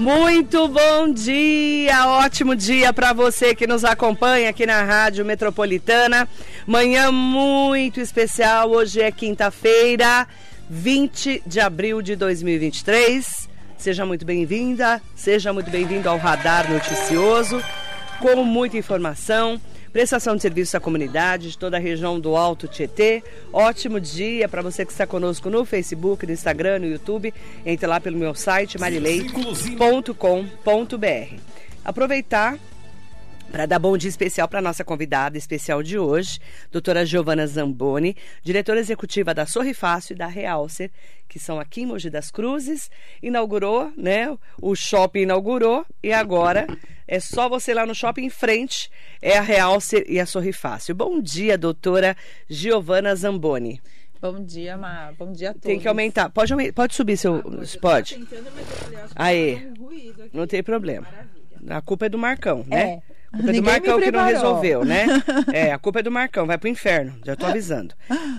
Muito bom dia, ótimo dia para você que nos acompanha aqui na Rádio Metropolitana. Manhã muito especial, hoje é quinta-feira, 20 de abril de 2023. Seja muito bem-vinda, seja muito bem-vindo ao Radar Noticioso, com muita informação prestação de serviço à comunidade de toda a região do Alto Tietê. Ótimo dia para você que está conosco no Facebook, no Instagram, no YouTube. Entre lá pelo meu site marileito.com.br. Aproveitar para dar bom dia especial para nossa convidada especial de hoje, doutora Giovana Zamboni, diretora executiva da Sorri Fácil e da Realcer, que são aqui em Mogi das Cruzes. Inaugurou, né? O shopping inaugurou e agora é só você lá no shopping em frente, é a Realcer e a Sorri Fácil. Bom dia, doutora Giovana Zamboni. Bom dia, Má. Bom dia a todos. Tem que aumentar. Pode, pode subir seu. Ah, pode. pode. Tentando, mas Aí. Um não tem problema. Maravilha. A culpa é do Marcão, né? É. A culpa é do Marcão que não resolveu, né? É, a culpa é do Marcão, vai pro inferno, já tô avisando.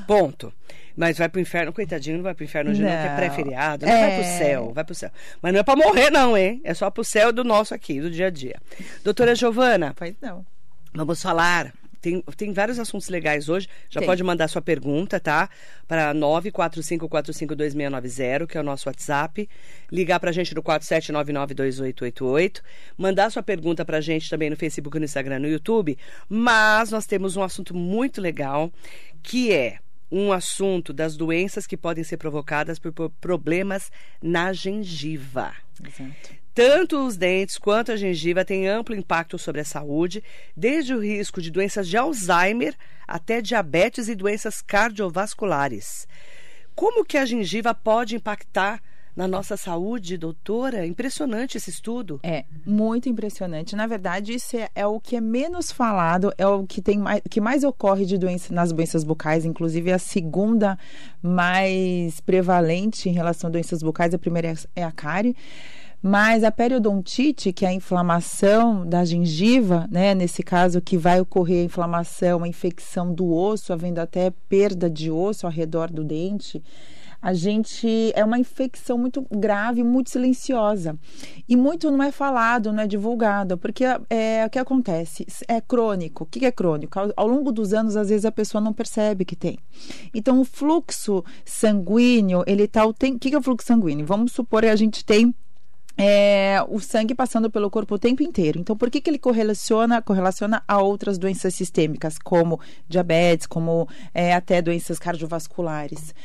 Ponto. Mas vai pro inferno, coitadinho, não vai pro inferno hoje não, não que é pré-feriado, não é... vai pro céu, vai pro céu. Mas não é pra morrer não, hein? É só pro céu do nosso aqui, do dia a dia. Doutora Giovana. Pois não. Vamos falar tem, tem vários assuntos legais hoje. Já tem. pode mandar sua pergunta, tá? Para 945452690, que é o nosso WhatsApp. Ligar para a gente no 47992888. Mandar sua pergunta para a gente também no Facebook, no Instagram, no YouTube. Mas nós temos um assunto muito legal, que é um assunto das doenças que podem ser provocadas por problemas na gengiva. Exato. Tanto os dentes quanto a gengiva têm amplo impacto sobre a saúde, desde o risco de doenças de Alzheimer até diabetes e doenças cardiovasculares. Como que a gengiva pode impactar na nossa saúde, doutora? Impressionante esse estudo. É, muito impressionante. Na verdade, isso é, é o que é menos falado, é o que, tem mais, que mais ocorre de doença, nas doenças bucais, inclusive é a segunda mais prevalente em relação a doenças bucais, a primeira é, é a cárie. Mas a periodontite, que é a inflamação da gengiva, né, nesse caso que vai ocorrer a inflamação, a infecção do osso, havendo até perda de osso ao redor do dente, a gente é uma infecção muito grave, muito silenciosa. E muito não é falado, não é divulgado, porque é o que acontece? É crônico. O que é crônico? Ao, ao longo dos anos, às vezes a pessoa não percebe que tem. Então, o fluxo sanguíneo, ele tá o tem. O que é o fluxo sanguíneo? Vamos supor que a gente tem é, o sangue passando pelo corpo o tempo inteiro. Então, por que, que ele correlaciona, correlaciona a outras doenças sistêmicas, como diabetes, como é, até doenças cardiovasculares?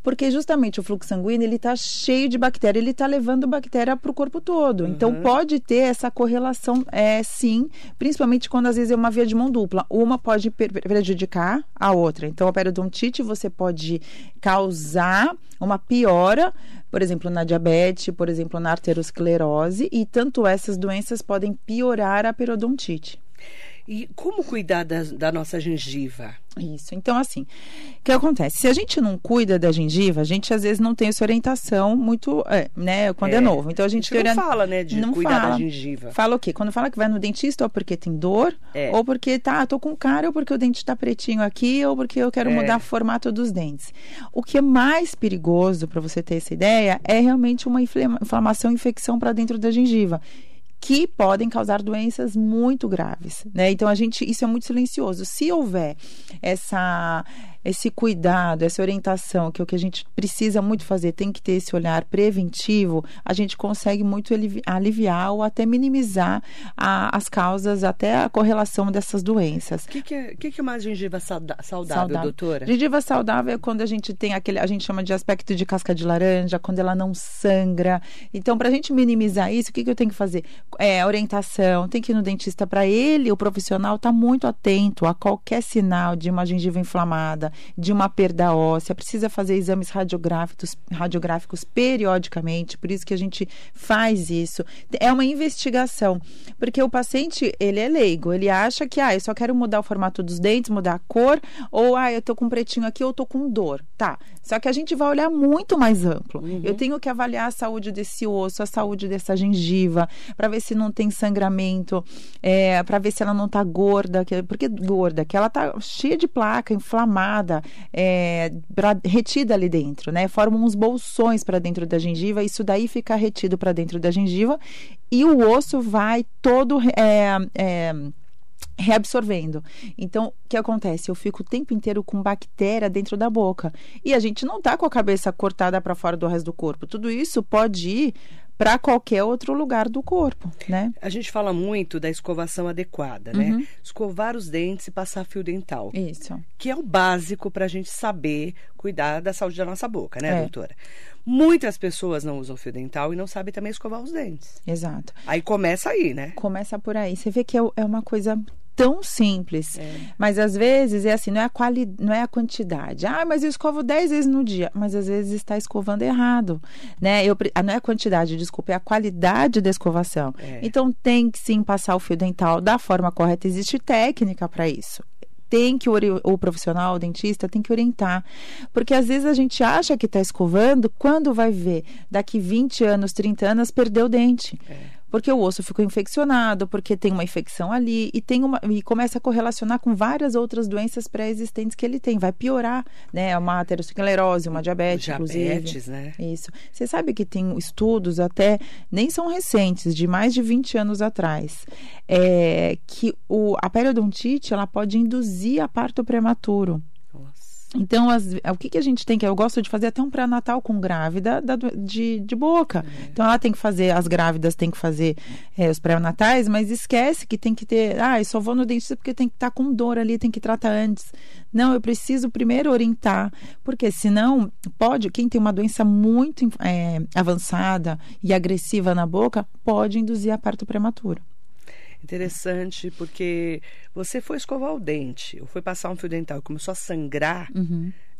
porque justamente o fluxo sanguíneo ele está cheio de bactéria, ele está levando bactéria para o corpo todo. Uhum. Então pode ter essa correlação, é, sim, principalmente quando às vezes é uma via de mão dupla. Uma pode prejudicar a outra. Então a periodontite você pode causar uma piora por exemplo, na diabetes, por exemplo, na arteriosclerose, e tanto essas doenças podem piorar a periodontite. E como cuidar da, da, nossa gengiva? Isso. Então, assim, o que acontece? Se a gente não cuida da gengiva, a gente às vezes não tem essa orientação muito, é, né, quando é. é. novo. Então a gente não fala, né, de não cuidar fala. da gengiva. Fala o quê? Quando fala que vai no dentista, ou porque tem dor, é. ou porque tá, tô com cara, ou porque o dente tá pretinho aqui, ou porque eu quero é. mudar o formato dos dentes. O que é mais perigoso para você ter essa ideia é realmente uma inflamação, infecção para dentro da gengiva que podem causar doenças muito graves, né? Então a gente isso é muito silencioso. Se houver essa esse cuidado, essa orientação, que é o que a gente precisa muito fazer, tem que ter esse olhar preventivo, a gente consegue muito aliviar ou até minimizar a, as causas, até a correlação dessas doenças. O que, que, é, que, que é uma gengiva saudável, saudável, doutora? Gengiva saudável é quando a gente tem aquele, a gente chama de aspecto de casca de laranja, quando ela não sangra. Então, para a gente minimizar isso, o que, que eu tenho que fazer? É, orientação, tem que ir no dentista para ele, o profissional, estar tá muito atento a qualquer sinal de uma gengiva inflamada de uma perda óssea, precisa fazer exames radiográficos, radiográficos periodicamente, por isso que a gente faz isso. É uma investigação, porque o paciente, ele é leigo, ele acha que, ah, eu só quero mudar o formato dos dentes, mudar a cor, ou, ah, eu tô com pretinho aqui, ou tô com dor. Tá, só que a gente vai olhar muito mais amplo. Uhum. Eu tenho que avaliar a saúde desse osso, a saúde dessa gengiva, para ver se não tem sangramento, é, para ver se ela não tá gorda, porque gorda, que ela tá cheia de placa, inflamada, é, retida ali dentro, né? Formam uns bolsões para dentro da gengiva, isso daí fica retido para dentro da gengiva e o osso vai todo é, é, reabsorvendo. Então, o que acontece? Eu fico o tempo inteiro com bactéria dentro da boca. E a gente não tá com a cabeça cortada para fora do resto do corpo. Tudo isso pode ir para qualquer outro lugar do corpo, né? A gente fala muito da escovação adequada, né? Uhum. Escovar os dentes e passar fio dental. Isso. Que é o básico para a gente saber cuidar da saúde da nossa boca, né, É. doutora? Muitas pessoas não usam fio dental e não sabem também escovar os dentes. Exato. Aí começa aí, né? Começa por aí. Você vê que é, é uma coisa tão simples. É. Mas às vezes é assim, não é a quali, não é a quantidade. Ah, mas eu escovo 10 vezes no dia, mas às vezes está escovando errado, né? Eu ah, não é a quantidade, desculpa, é a qualidade da escovação. É. Então tem que sim passar o fio dental da forma correta, existe técnica para isso. Tem que o profissional, o dentista, tem que orientar. Porque às vezes a gente acha que está escovando, quando vai ver, daqui 20 anos, 30 anos, perdeu o dente porque o osso ficou infeccionado, porque tem uma infecção ali e tem uma e começa a correlacionar com várias outras doenças pré-existentes que ele tem, vai piorar, né? Uma aterosclerose, uma diabetes, inclusive. Diabetes, né? Isso. Você sabe que tem estudos até, nem são recentes, de mais de 20 anos atrás, é, que o, a periodontite ela pode induzir a parto prematuro. Então, as- o que, que a gente tem que. Eu gosto de fazer até um pré-natal com grávida da de, de boca. Então, ela tem que fazer, as grávidas têm que fazer é, os pré-natais, mas esquece que tem que ter. Ah, eu só vou no dentista porque tem que estar com dor ali, tem que tratar antes. Não, eu preciso primeiro orientar, porque senão pode. Quem tem uma doença muito é, avançada e agressiva na boca pode induzir a parto prematuro. Interessante, porque você foi escovar o dente, ou foi passar um fio dental e começou a sangrar,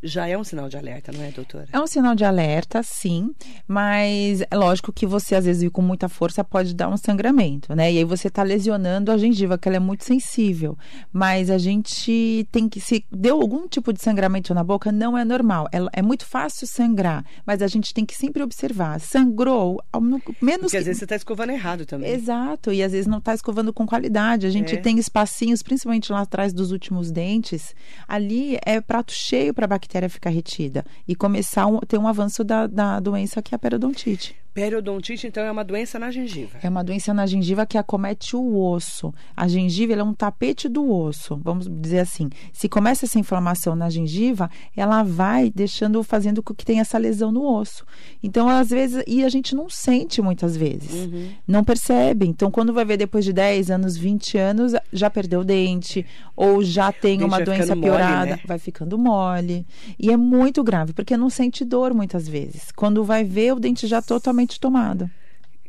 já é um sinal de alerta, não é, doutora? É um sinal de alerta, sim, mas é lógico que você, às vezes, com muita força, pode dar um sangramento, né? E aí você está lesionando a gengiva, que ela é muito sensível. Mas a gente tem que, se deu algum tipo de sangramento na boca, não é normal. É, é muito fácil sangrar, mas a gente tem que sempre observar. Sangrou, ao no- menos Porque que... às vezes você está escovando errado também. Exato, e às vezes não está escovando com qualidade. A gente É. tem espacinhos, principalmente lá atrás dos últimos dentes. Ali é prato cheio para a bactéria ficar retida e começar a ter um avanço da, da doença que é a periodontite. Periodontite, então, é uma doença na gengiva. É uma doença na gengiva que acomete o osso. A gengiva ela é um tapete do osso, vamos dizer assim. Se começa essa inflamação na gengiva, ela vai deixando, fazendo com que tenha essa lesão no osso. Então, às vezes, e a gente não sente muitas vezes, Uhum. não percebe. Então, quando vai ver depois de 10 anos, 20 anos, já perdeu o dente, ou já tem uma doença ficando mole, piorada, né? vai ficando mole. E é muito grave, porque não sente dor muitas vezes. Quando vai ver, o dente já totalmente tomado.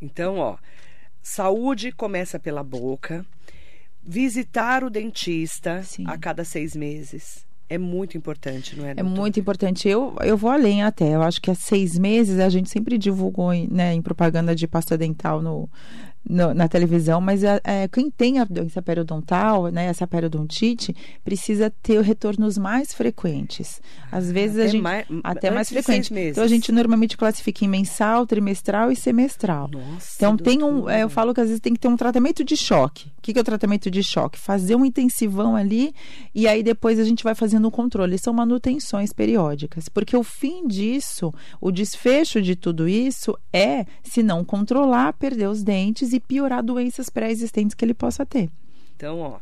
Então, ó, saúde começa pela boca. Visitar o dentista Sim. a cada seis meses é muito importante, não é? É muito importante. Eu, eu vou além até. Eu acho que há seis meses a gente sempre divulgou né, em propaganda de pasta dental no, no- na televisão, mas é, é, quem tem a doença periodontal, né, essa periodontite, precisa ter retornos mais frequentes. Às vezes Até a gente. mais- até mais frequente. Então a gente normalmente classifica em mensal, trimestral e semestral. Nossa, Então tem um, é, eu falo que às vezes tem que ter um tratamento de choque. O que, que é o tratamento de choque? Fazer um intensivão ali e aí depois a gente vai fazendo o controle. São manutenções periódicas, porque o fim disso, o desfecho de tudo isso é, se não controlar, perder os dentes e piorar doenças pré-existentes que ele possa ter. Então, ó,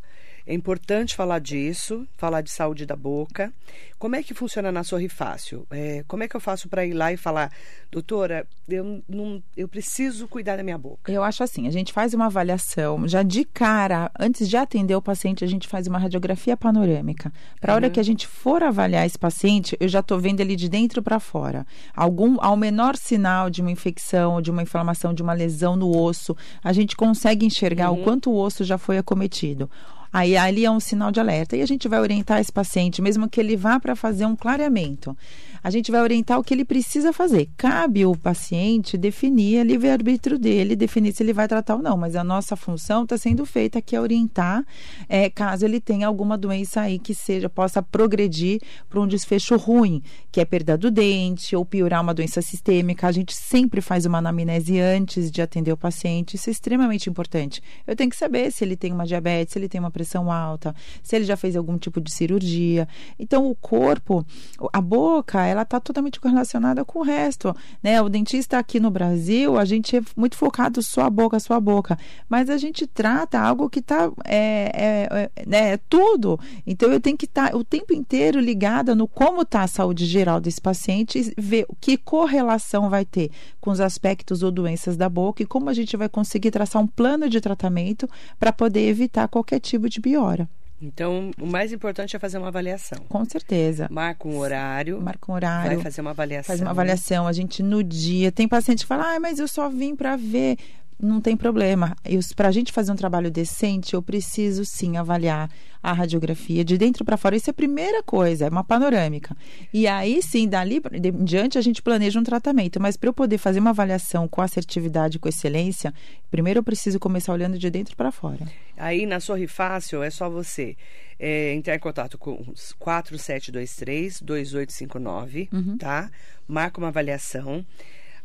é importante falar disso, falar de saúde da boca. Como é que funciona na Sorri Fácil? É, como é que eu faço para ir lá e falar, doutora, eu, não, eu preciso cuidar da minha boca? Eu acho assim, a gente faz uma avaliação, já de cara, antes de atender o paciente, a gente faz uma radiografia panorâmica. Para a hora que a gente for avaliar esse paciente, eu já estou vendo ele de dentro para fora. Algum, ao menor sinal de uma infecção, de uma inflamação, de uma lesão no osso, a gente consegue enxergar o quanto o osso já foi acometido. Aí ali é um sinal de alerta. E a gente vai orientar esse paciente, mesmo que ele vá para fazer um clareamento. A gente vai orientar o que ele precisa fazer. Cabe o paciente definir livre-arbítrio dele, definir se ele vai tratar ou não, mas a nossa função está sendo feita que é orientar é, caso ele tenha alguma doença aí que seja, possa progredir para um desfecho ruim, que é perda do dente ou piorar uma doença sistêmica. A gente sempre faz uma anamnese antes de atender o paciente, isso é extremamente importante. Eu tenho que saber se ele tem uma diabetes, se ele tem uma pressão alta, se ele já fez algum tipo de cirurgia. Então, o corpo, a boca, ela está totalmente correlacionada com o resto, né? O dentista aqui no Brasil, a gente é muito focado só a boca, só a boca, mas a gente trata algo que está é, é, é, né, é tudo. Então, eu tenho que estar tá o tempo inteiro ligada no como está a saúde geral desse paciente ver que correlação vai ter com os aspectos ou doenças da boca e como a gente vai conseguir traçar um plano de tratamento para poder evitar qualquer tipo de piora. Então, o mais importante é fazer uma avaliação. Com certeza. Marca um horário. Marca um horário. Vai fazer uma avaliação. Faz uma avaliação. A gente, no dia, tem paciente que fala, ah, mas eu só vim para ver não tem problema. Para a gente fazer um trabalho decente, eu preciso sim avaliar a radiografia de dentro para fora. Isso é a primeira coisa, é uma panorâmica. E aí sim, dali em diante, a gente planeja um tratamento. Mas para eu poder fazer uma avaliação com assertividade, com excelência, primeiro eu preciso começar olhando de dentro para fora. Aí na Sorri Fácil é só você é, entrar em contato com 4723-2859, uhum. tá? Marca uma avaliação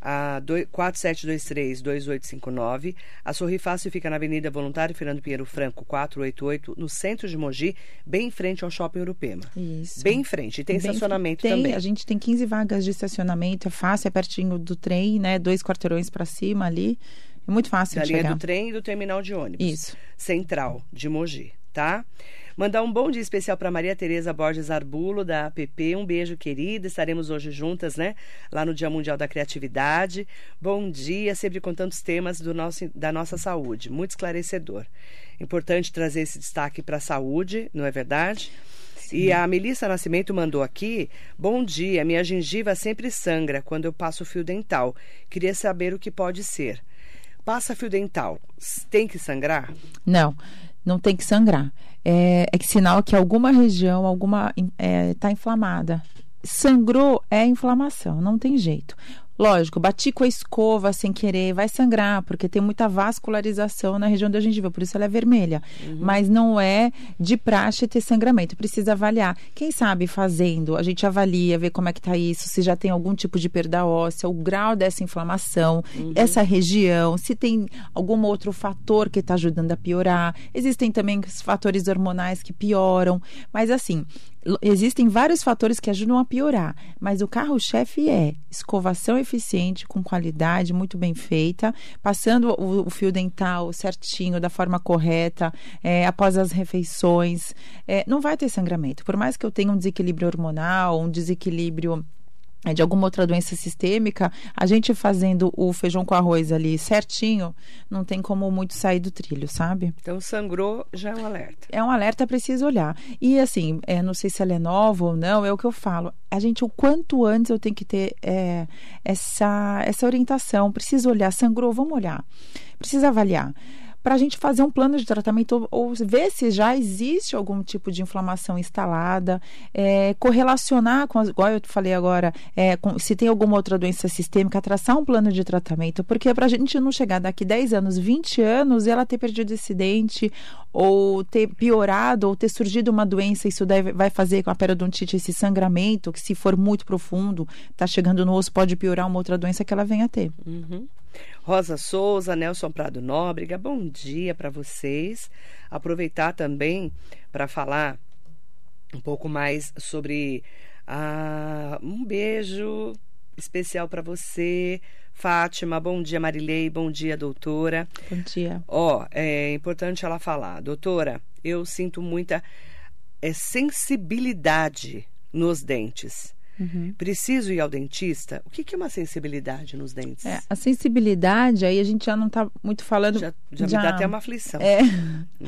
a 4723-2859. A Sorri Fácil fica na Avenida Voluntário Fernando Pinheiro Franco, 488, no centro de Mogi, bem em frente ao Shopping Urupema. Isso. Bem em frente. E tem bem estacionamento tem, também. A gente tem 15 vagas de estacionamento, é fácil, é pertinho do trem, né? Dois quarteirões para cima ali. É muito fácil da de linha do trem e do terminal de ônibus. Isso. Central de Mogi, tá? Mandar um bom dia especial para Maria Tereza Borges Arbulo, da APP. Um beijo, querida. Estaremos hoje juntas, né? Lá no Dia Mundial da Criatividade. Bom dia, sempre com tantos temas do nosso, da nossa saúde. Muito esclarecedor. Importante trazer esse destaque para a saúde, não é verdade? Sim. E a Melissa Nascimento mandou aqui: Bom dia, minha gengiva sempre sangra quando eu passo fio dental. Queria saber o que pode ser. Passa fio dental, tem que sangrar? Não não tem que sangrar. É, é sinal que alguma região, alguma está é, tá inflamada. Sangrou é inflamação, não tem jeito. Lógico, bati com a escova sem querer, vai sangrar, porque tem muita vascularização na região da gengiva, por isso ela é vermelha. Uhum. Mas não é de praxe ter sangramento, precisa avaliar. Quem sabe fazendo, a gente avalia, vê como é que tá isso, se já tem algum tipo de perda óssea, o grau dessa inflamação, uhum. essa região, se tem algum outro fator que está ajudando a piorar. Existem também os fatores hormonais que pioram, mas assim, existem vários fatores que ajudam a piorar, mas o carro-chefe é escovação eficiente, com qualidade, muito bem feita, passando o, o fio dental certinho, da forma correta, é, após as refeições. É, não vai ter sangramento. Por mais que eu tenha um desequilíbrio hormonal, um desequilíbrio de alguma outra doença sistêmica, a gente fazendo o feijão com arroz ali certinho, não tem como muito sair do trilho, sabe? Então, sangrou já é um alerta. É um alerta, precisa olhar. E assim, é, não sei se ela é nova ou não, é o que eu falo. A gente, o quanto antes eu tenho que ter é, essa, essa orientação. Preciso olhar, sangrou, vamos olhar. Precisa avaliar para a gente fazer um plano de tratamento ou, ver se já existe algum tipo de inflamação instalada, é, correlacionar com, as, igual eu falei agora, é, com, se tem alguma outra doença sistêmica, traçar um plano de tratamento, porque para a gente não chegar daqui 10 anos, 20 anos e ela ter perdido esse dente, ou ter piorado, ou ter surgido uma doença, isso deve, vai fazer com a periodontite esse sangramento, que se for muito profundo, está chegando no osso, pode piorar uma outra doença que ela venha a ter. Uhum. Rosa Souza, Nelson Prado Nóbrega, bom dia para vocês. Aproveitar também para falar um pouco mais sobre ah, um beijo especial para você, Fátima. Bom dia, Marilei. Bom dia, doutora. Bom dia. Ó, é importante ela falar, doutora. Eu sinto muita é, sensibilidade nos dentes. Uhum. Preciso ir ao dentista? O que, que é uma sensibilidade nos dentes? É, a sensibilidade, aí a gente já não está muito falando. Já, já, já, me dá até uma aflição. É.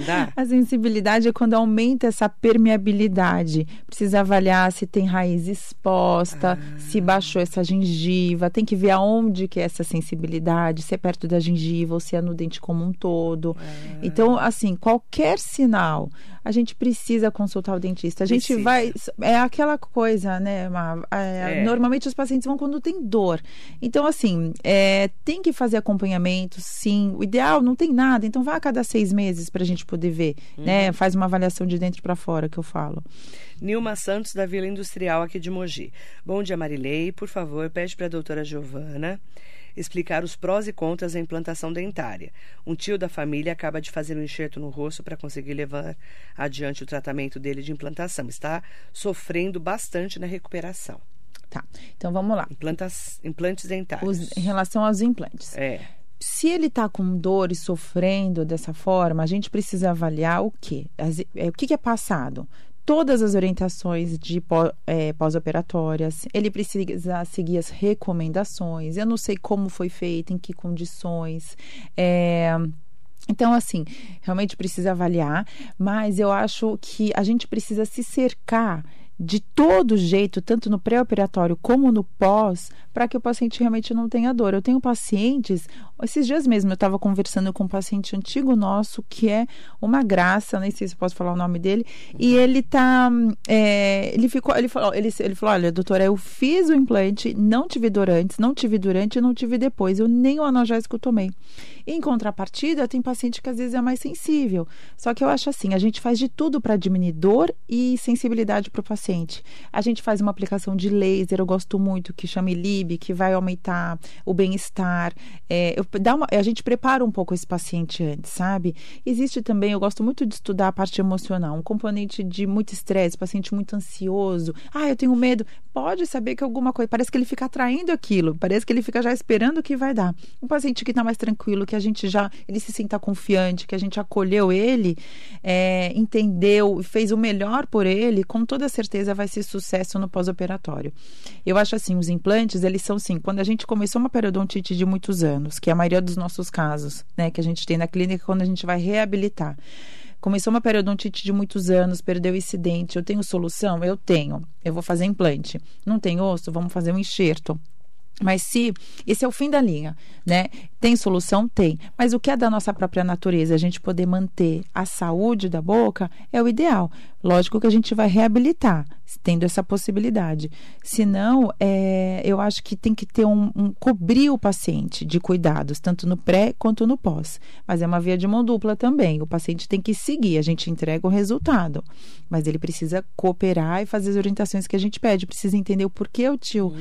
Dá? A sensibilidade é quando aumenta essa permeabilidade. Precisa avaliar se tem raiz exposta, ah. se baixou essa gengiva. Tem que ver aonde que é essa sensibilidade, se é perto da gengiva ou se é no dente como um todo. Ah. Então, assim, qualquer sinal a gente precisa consultar o dentista. A gente Precisa. vai. É aquela coisa, né, Ma? É, É. Normalmente os pacientes vão quando tem dor. Então, assim, é, tem que fazer acompanhamento, sim. O ideal não tem nada, então vá a cada seis meses para a gente poder ver, Uhum. né? Faz uma avaliação de dentro para fora, que eu falo. Nilma Santos, da Vila Industrial, aqui de Mogi. Bom dia, Marilei. Por favor, pede para a doutora Giovana explicar os prós e contras da implantação dentária. Um tio da família acaba de fazer um enxerto no rosto para conseguir levar adiante o tratamento dele de implantação. Está sofrendo bastante na recuperação. Tá. Então vamos lá. Implantas, implantes dentários. Os- em relação aos implantes. É. Se ele está com dor e sofrendo dessa forma, a gente precisa avaliar o quê? As- é, o que, que é passado? Todas as orientações de é, pós-operatórias, ele precisa seguir as recomendações. Eu não sei como foi feito, em que condições. É, então, assim, realmente precisa avaliar, mas eu acho que a gente precisa se cercar de todo jeito, tanto no pré-operatório como no pós, para que o paciente realmente não tenha dor. Eu tenho pacientes, esses dias mesmo eu estava conversando com um paciente antigo nosso, que é uma graça, nem sei se eu posso falar o nome dele, e ele tá. é, ele ficou, ele falou, ele, ele falou: olha, doutora, eu fiz o implante, não tive dor antes, não tive durante e não tive depois. Eu nem o analgésico tomei. Em contrapartida, tem paciente que às vezes é mais sensível. Só que eu acho assim, a gente faz de tudo para diminuir dor e sensibilidade para o paciente. A gente faz uma aplicação de laser, eu gosto muito, que chama Lib, que vai aumentar o bem-estar. É, a gente prepara um pouco esse paciente antes, sabe? Existe também, eu gosto muito de estudar a parte emocional, um componente de muito estresse, paciente muito ansioso. Ah, eu tenho medo. Pode saber que alguma coisa, parece que ele fica atraindo aquilo, parece que ele fica já esperando o que vai dar. Um paciente que está mais tranquilo, que a gente já, ele se sinta confiante, que a gente acolheu ele, é, entendeu, fez o melhor por ele, com toda certeza vai ser sucesso no pós-operatório. Eu acho assim, os implantes, eles são assim, quando a gente começou uma periodontite de muitos anos, que é a maioria dos nossos casos, né, que a gente tem na clínica quando a gente vai reabilitar. Começou uma periodontite de muitos anos, perdeu esse dente. Eu tenho solução? Eu tenho. Eu vou fazer implante. Não tem osso? Vamos fazer um enxerto. Mas se esse é o fim da linha, né? Tem solução? Tem. Mas o que é da nossa própria natureza? A gente poder manter a saúde da boca é o ideal. Lógico que a gente vai reabilitar, tendo essa possibilidade. Senão, é, eu acho que tem que ter um, um cobrir o paciente de cuidados, tanto no pré quanto no pós. Mas é uma via de mão dupla também. O paciente tem que seguir, a gente entrega o resultado. Mas ele precisa cooperar e fazer as orientações que a gente pede. Precisa entender o porquê o tio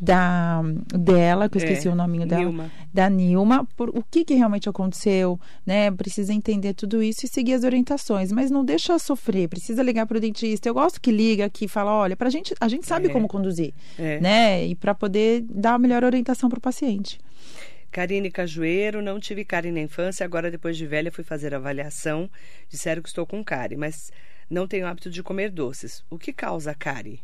da dela, que eu esqueci É, o nominho dela, Nilma. da Nilma, por, o que, que realmente aconteceu, né? Precisa entender tudo isso e seguir as orientações, mas não deixa sofrer, precisa ligar para o dentista. Eu gosto que liga, que fala, olha, pra gente, a gente sabe É. como conduzir, É. né? E para poder dar a melhor orientação para o paciente. Karine Cajueiro, não tive cárie na infância, agora depois de velha fui fazer avaliação, disseram que estou com cárie, mas não tenho hábito de comer doces. O que causa cárie?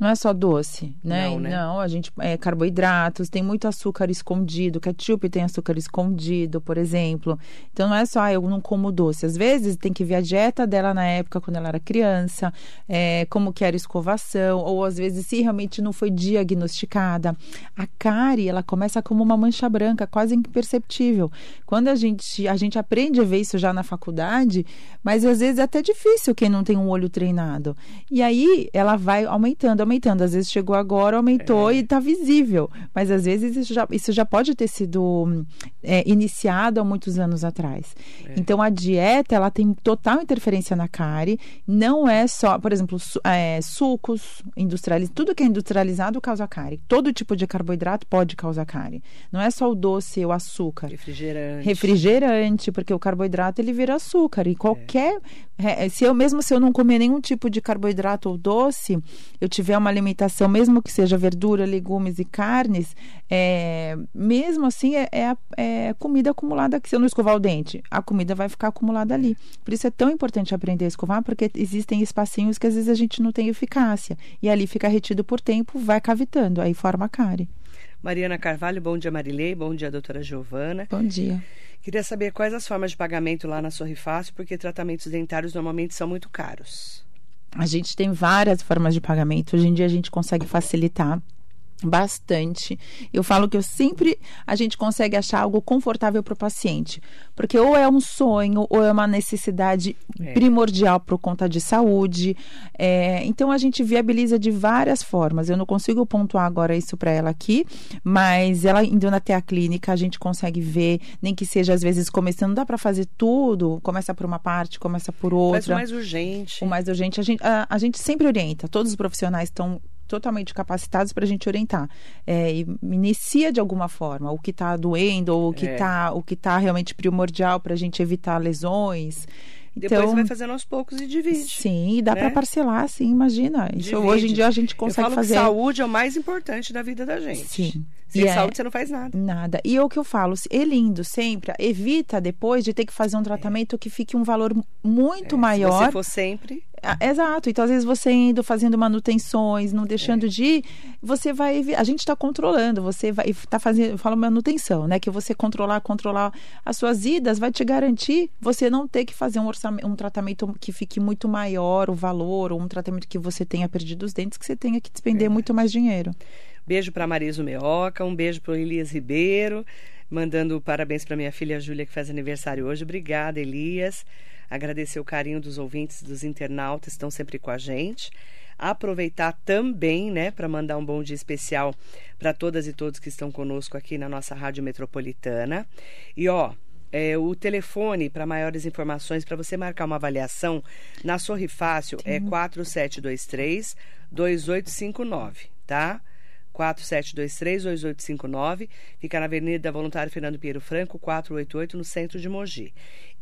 Não é só doce, né? Não, né? Não, a gente é carboidratos, tem muito açúcar escondido, ketchup tem açúcar escondido, por exemplo. Então não é só ah, eu não como doce. Às vezes tem que ver a dieta dela na época quando ela era criança, é, como que era escovação, ou às vezes se realmente não foi diagnosticada. A cárie, ela começa como uma mancha branca, quase imperceptível. Quando a gente a gente aprende a ver isso já na faculdade, mas às vezes é até difícil quem não tem um olho treinado. E aí ela vai aumentando, aumentando. Às vezes chegou agora, aumentou É. e está visível. Mas às vezes isso já, isso já pode ter sido é, iniciado há muitos anos atrás. É. Então a dieta ela tem total interferência na cárie. Não é só, por exemplo, su- é, sucos industrializados. Tudo que é industrializado causa cárie. Todo tipo de carboidrato pode causar cárie. Não é só o doce, o açúcar Refrigerante. refrigerante, porque o carboidrato ele vira açúcar e qualquer é, se eu mesmo se eu não comer nenhum tipo de carboidrato ou doce, eu tiver uma alimentação mesmo que seja verdura, legumes e carnes, é, mesmo assim é, é, é comida acumulada que se eu não escovar o dente, a comida vai ficar acumulada ali. Por isso é tão importante aprender a escovar, porque existem espacinhos que às vezes a gente não tem eficácia e ali fica retido por tempo, vai cavitando, aí forma cárie. Mariana Carvalho, bom dia Marilei, bom dia doutora Giovana. Bom dia. Queria saber quais as formas de pagamento lá na Sorri Fácil, porque tratamentos dentários normalmente são muito caros. A gente tem várias formas de pagamento. Hoje em dia a gente consegue facilitar. Bastante. Eu falo que eu sempre a gente consegue achar algo confortável para o paciente, porque ou é um sonho ou é uma necessidade é. primordial por conta de saúde. É, então a gente viabiliza de várias formas. Eu não consigo pontuar agora isso para ela aqui, mas ela indo até a clínica a gente consegue ver, nem que seja às vezes começando, não dá para fazer tudo. Começa por uma parte, começa por outra. Mas o mais urgente. O mais urgente a gente a, a gente sempre orienta. Todos os profissionais estão totalmente capacitados para a gente orientar. É, inicia de alguma forma o que está doendo ou o que está é. o que tá realmente primordial para a gente evitar lesões. Depois então, vai fazendo aos poucos e divide. Sim, dá né? para parcelar, sim, imagina. Isso hoje em dia a gente consegue eu falo fazer. Que saúde é o mais importante da vida da gente. Sim. Sem e saúde é... você não faz nada. Nada. E é o que eu falo, é lindo sempre, evita depois de ter que fazer um tratamento é. que fique um valor muito é, maior. Se você for sempre. Ah, exato. Então, às vezes, você indo fazendo manutenções, não deixando é. de ir, você vai. A gente está controlando, você vai está fazendo, eu falo manutenção, né? Que você controlar, controlar as suas idas vai te garantir você não ter que fazer um orçamento, um tratamento que fique muito maior o valor, ou um tratamento que você tenha perdido os dentes, que você tenha que despender muito mais dinheiro. Beijo para Mariso Meoca, um beijo para Elias Ribeiro, mandando parabéns para minha filha Júlia, que faz aniversário hoje. Obrigada, Elias. Agradecer o carinho dos ouvintes, dos internautas, estão sempre com a gente. Aproveitar também, né, para mandar um bom dia especial para todas e todos que estão conosco aqui na nossa Rádio Metropolitana. E ó, é, o telefone para maiores informações para você marcar uma avaliação na Sorri Fácil é 4723 2859, tá? 4723-2859. Fica na Avenida Voluntário Fernando Pinheiro Franco, 488, no centro de Mogi.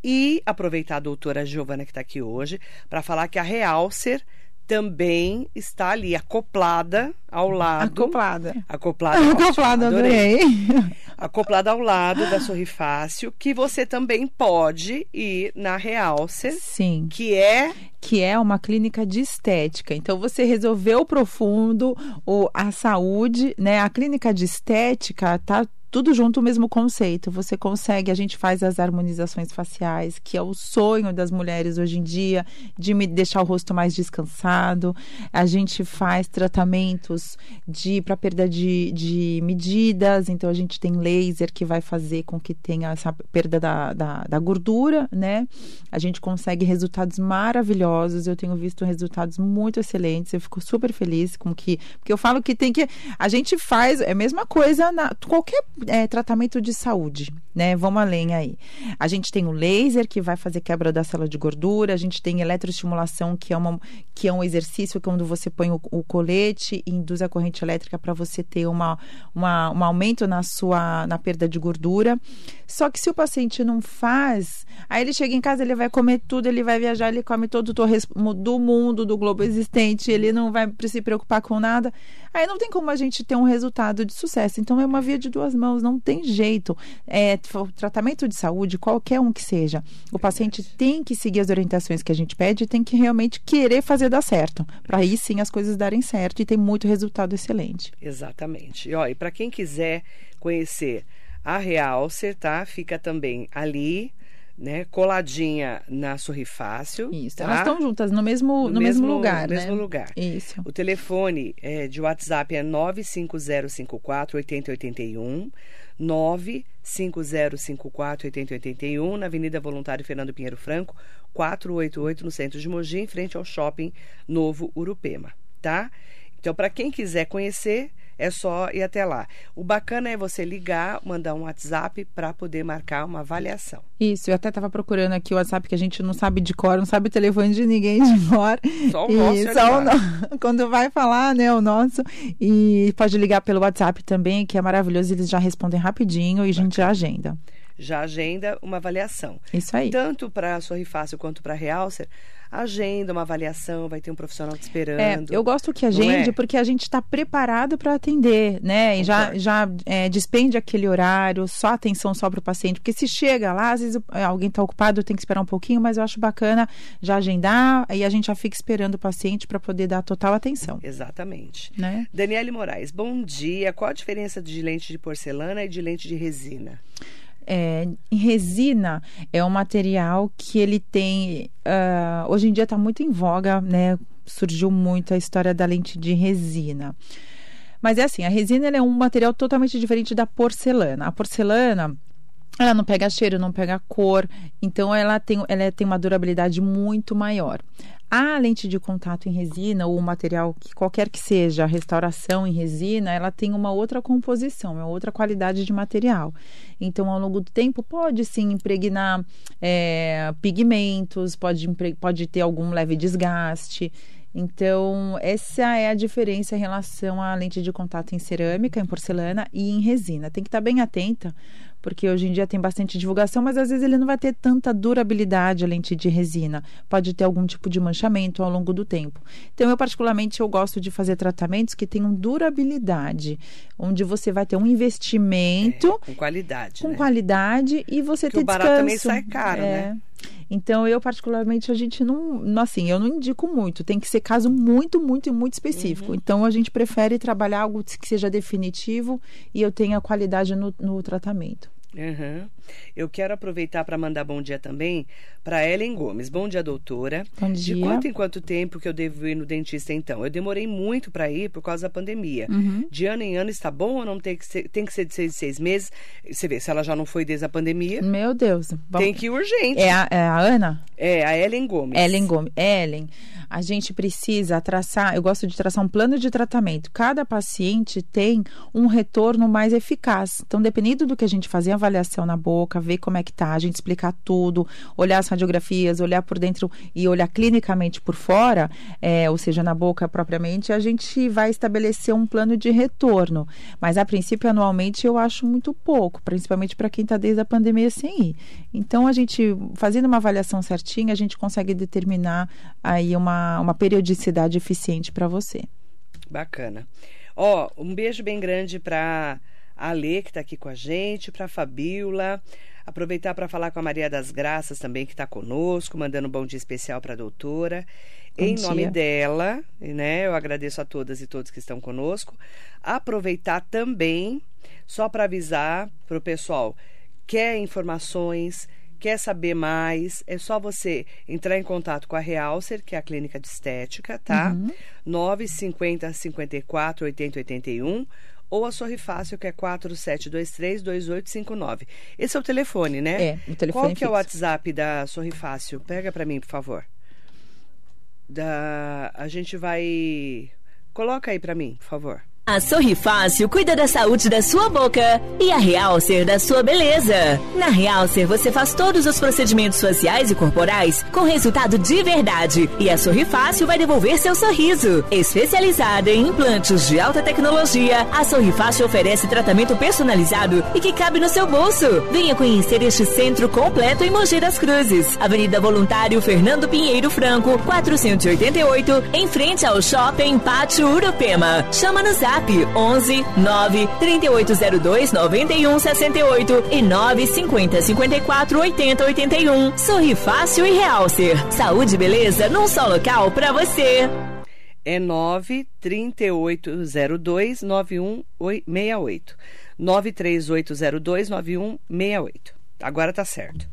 E aproveitar a doutora Giovana, que está aqui hoje, para falar que a Realcer também está ali acoplada ao lado. Acoplada. Acoplada. Acoplada, adorei. Acoplada ao lado da Sorri Fácil, que você também pode ir na Realcer. Sim. Que é que é uma clínica de estética. Então você resolveu profundo ou a saúde, né? A clínica de estética tá tudo junto o mesmo conceito. Você consegue, a gente faz as harmonizações faciais, que é o sonho das mulheres hoje em dia, de me deixar o rosto mais descansado. A gente faz tratamentos de para perda de, de medidas, então a gente tem laser que vai fazer com que tenha essa perda da, da, da gordura, né? A gente consegue resultados maravilhosos. Eu tenho visto resultados muito excelentes. Eu fico super feliz com que. Porque eu falo que tem que. A gente faz, é a mesma coisa na qualquer é, tratamento de saúde, né? Vamos além aí. A gente tem o laser, que vai fazer quebra da célula de gordura, a gente tem eletroestimulação, que é, uma, que é um exercício quando você põe o, o colete e induz a corrente elétrica para você ter uma, uma, um aumento na sua na perda de gordura. Só que se o paciente não faz, aí ele chega em casa, ele vai comer tudo, ele vai viajar, ele come todo o torresmo do mundo, do globo existente, ele não vai se preocupar com nada. Aí não tem como a gente ter um resultado de sucesso. Então é uma via de duas mãos, não tem jeito. É, tratamento de saúde, qualquer um que seja, o paciente tem que seguir as orientações que a gente pede e tem que realmente querer fazer dar certo. Para aí sim as coisas darem certo e tem muito resultado excelente. Exatamente. E, ó, e para quem quiser conhecer a Realcer, tá? Fica também ali né, coladinha na Sorri Fácil. Isso, tá? elas estão juntas no mesmo, no, no mesmo, mesmo, lugar, no né? mesmo lugar. Isso. O telefone é, de WhatsApp é 95054 8081, 95054 8081, na Avenida Voluntário Fernando Pinheiro Franco, 488, no centro de Mogi, em frente ao Shopping Novo Urupema, tá? Então, para quem quiser conhecer, é só ir até lá. O bacana é você ligar, mandar um WhatsApp para poder marcar uma avaliação. Isso, eu até estava procurando aqui o WhatsApp que a gente não sabe de cor, não sabe o telefone de ninguém de cor. Só o nosso. E só o no... Quando vai falar, né, o nosso. E pode ligar pelo WhatsApp também, que é maravilhoso, eles já respondem rapidinho e a gente já agenda já agenda uma avaliação. Isso aí. Tanto para a Sorri Fácil quanto para a Realcer, agenda uma avaliação, vai ter um profissional te esperando. É, eu gosto que agende é? porque a gente está preparado para atender, né? E já, já é, despende aquele horário, só atenção só para o paciente. Porque se chega lá, às vezes é, alguém está ocupado, tem que esperar um pouquinho, mas eu acho bacana já agendar e a gente já fica esperando o paciente para poder dar total atenção. Exatamente. Né? Daniele Moraes, bom dia. Qual a diferença de lente de porcelana e de lente de resina? É, resina é um material que ele tem. Uh, hoje em dia está muito em voga, né? Surgiu muito a história da lente de resina. Mas é assim, a resina é um material totalmente diferente da porcelana. A porcelana ela não pega cheiro, não pega cor, então ela tem, ela tem uma durabilidade muito maior. A lente de contato em resina, ou material que qualquer que seja, a restauração em resina, ela tem uma outra composição, uma outra qualidade de material. Então, ao longo do tempo, pode sim impregnar é, pigmentos, pode, pode ter algum leve desgaste. Então, essa é a diferença em relação à lente de contato em cerâmica, em porcelana e em resina. Tem que estar bem atenta, porque hoje em dia tem bastante divulgação, mas às vezes ele não vai ter tanta durabilidade a lente de resina. Pode ter algum tipo de manchamento ao longo do tempo. Então, eu particularmente eu gosto de fazer tratamentos que tenham durabilidade, onde você vai ter um investimento é, com qualidade, com né? qualidade e você Porque ter o descanso. barato também sai caro, é. né? Então, eu particularmente, a gente não, assim, eu não indico muito. Tem que ser caso muito, muito, muito específico. Uhum. Então, a gente prefere trabalhar algo que seja definitivo e eu tenha qualidade no, no tratamento. Uhum. Eu quero aproveitar para mandar bom dia também para Ellen Gomes. Bom dia, doutora. Bom dia. De quanto em quanto tempo que eu devo ir no dentista, então? Eu demorei muito para ir por causa da pandemia. Uhum. De ano em ano está bom ou não tem que ser, tem que ser de seis, seis meses? Você vê, se ela já não foi desde a pandemia, Meu Deus. Bom, tem que ir urgente. é, a, é a Ana? É, a Ellen Gomes. Ellen Gomes. Ellen, a gente precisa traçar, eu gosto de traçar um plano de tratamento. Cada paciente tem um retorno mais eficaz. Então, dependendo do que a gente fazer, avaliação na boca, ver como é que tá, a gente explicar tudo, olhar as radiografias, olhar por dentro e olhar clinicamente por fora, é, ou seja, na boca propriamente, a gente vai estabelecer um plano de retorno. Mas, a princípio, anualmente, eu acho muito pouco, principalmente para quem está desde a pandemia sem ir. Então, a gente, fazendo uma avaliação certinha, a gente consegue determinar aí uma, uma periodicidade eficiente para você. Bacana. Ó, um beijo bem grande para a Lê, que está aqui com a gente, para a Fabiola. Aproveitar para falar com a Maria das Graças também, que está conosco, mandando um bom dia especial para a doutora. Bom em dia. nome dela, né? Eu agradeço a todas e todos que estão conosco. Aproveitar também, só para avisar para o pessoal, quer informações, quer saber mais, é só você entrar em contato com a Realcer, que é a clínica de estética, tá? Uhum. 950 54 80 81 ou a Sorri Fácil, que é 4723 2859. Esse é o telefone, né? É, o telefone Qual que é o. WhatsApp da Sorri Fácil? Pega para mim, por favor. Da a gente vai Coloca aí para mim, por favor. A Sorri Fácil cuida da saúde da sua boca e a Realcer da sua beleza. Na Realcer você faz todos os procedimentos faciais e corporais com resultado de verdade e a Sorri Fácil vai devolver seu sorriso. Especializada em implantes de alta tecnologia, a Sorri Fácil oferece tratamento personalizado e que cabe no seu bolso. Venha conhecer este centro completo em Mogi das Cruzes, Avenida Voluntário Fernando Pinheiro Franco, 488, em frente ao Shopping Pátio Urupema. Chama no zap 11 9 3802 91 68 e 9 50 54 80 81. Sorri fácil e realcer. Saúde e beleza num só local pra você. É 93802 9168. 93802 9168. Agora tá certo.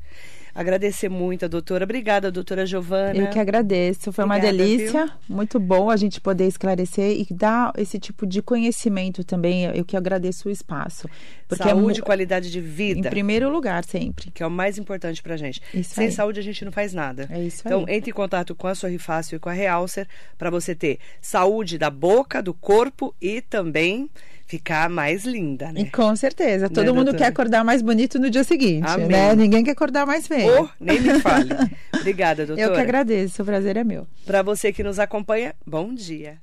Agradecer muito a doutora. Obrigada, doutora Giovana. Eu que agradeço. Foi uma Obrigada, delícia. Muito bom a gente poder esclarecer e dar esse tipo de conhecimento também. Eu que agradeço o espaço. Porque Saúde e é qualidade de vida. em primeiro lugar, sempre. que é o mais importante pra gente. Isso Sem aí. saúde a gente não faz nada. É isso então, aí. entre em contato com a Sorri Fácil e com a Realcer para você ter saúde da boca, do corpo e também ficar mais linda, né? E com certeza. Todo Né, mundo doutora? quer acordar mais bonito no dia seguinte, Amém. né? Ninguém quer acordar mais feio. Ou nem me fale. Obrigada, doutora. Eu que agradeço. O prazer é meu. Para você que nos acompanha, bom dia.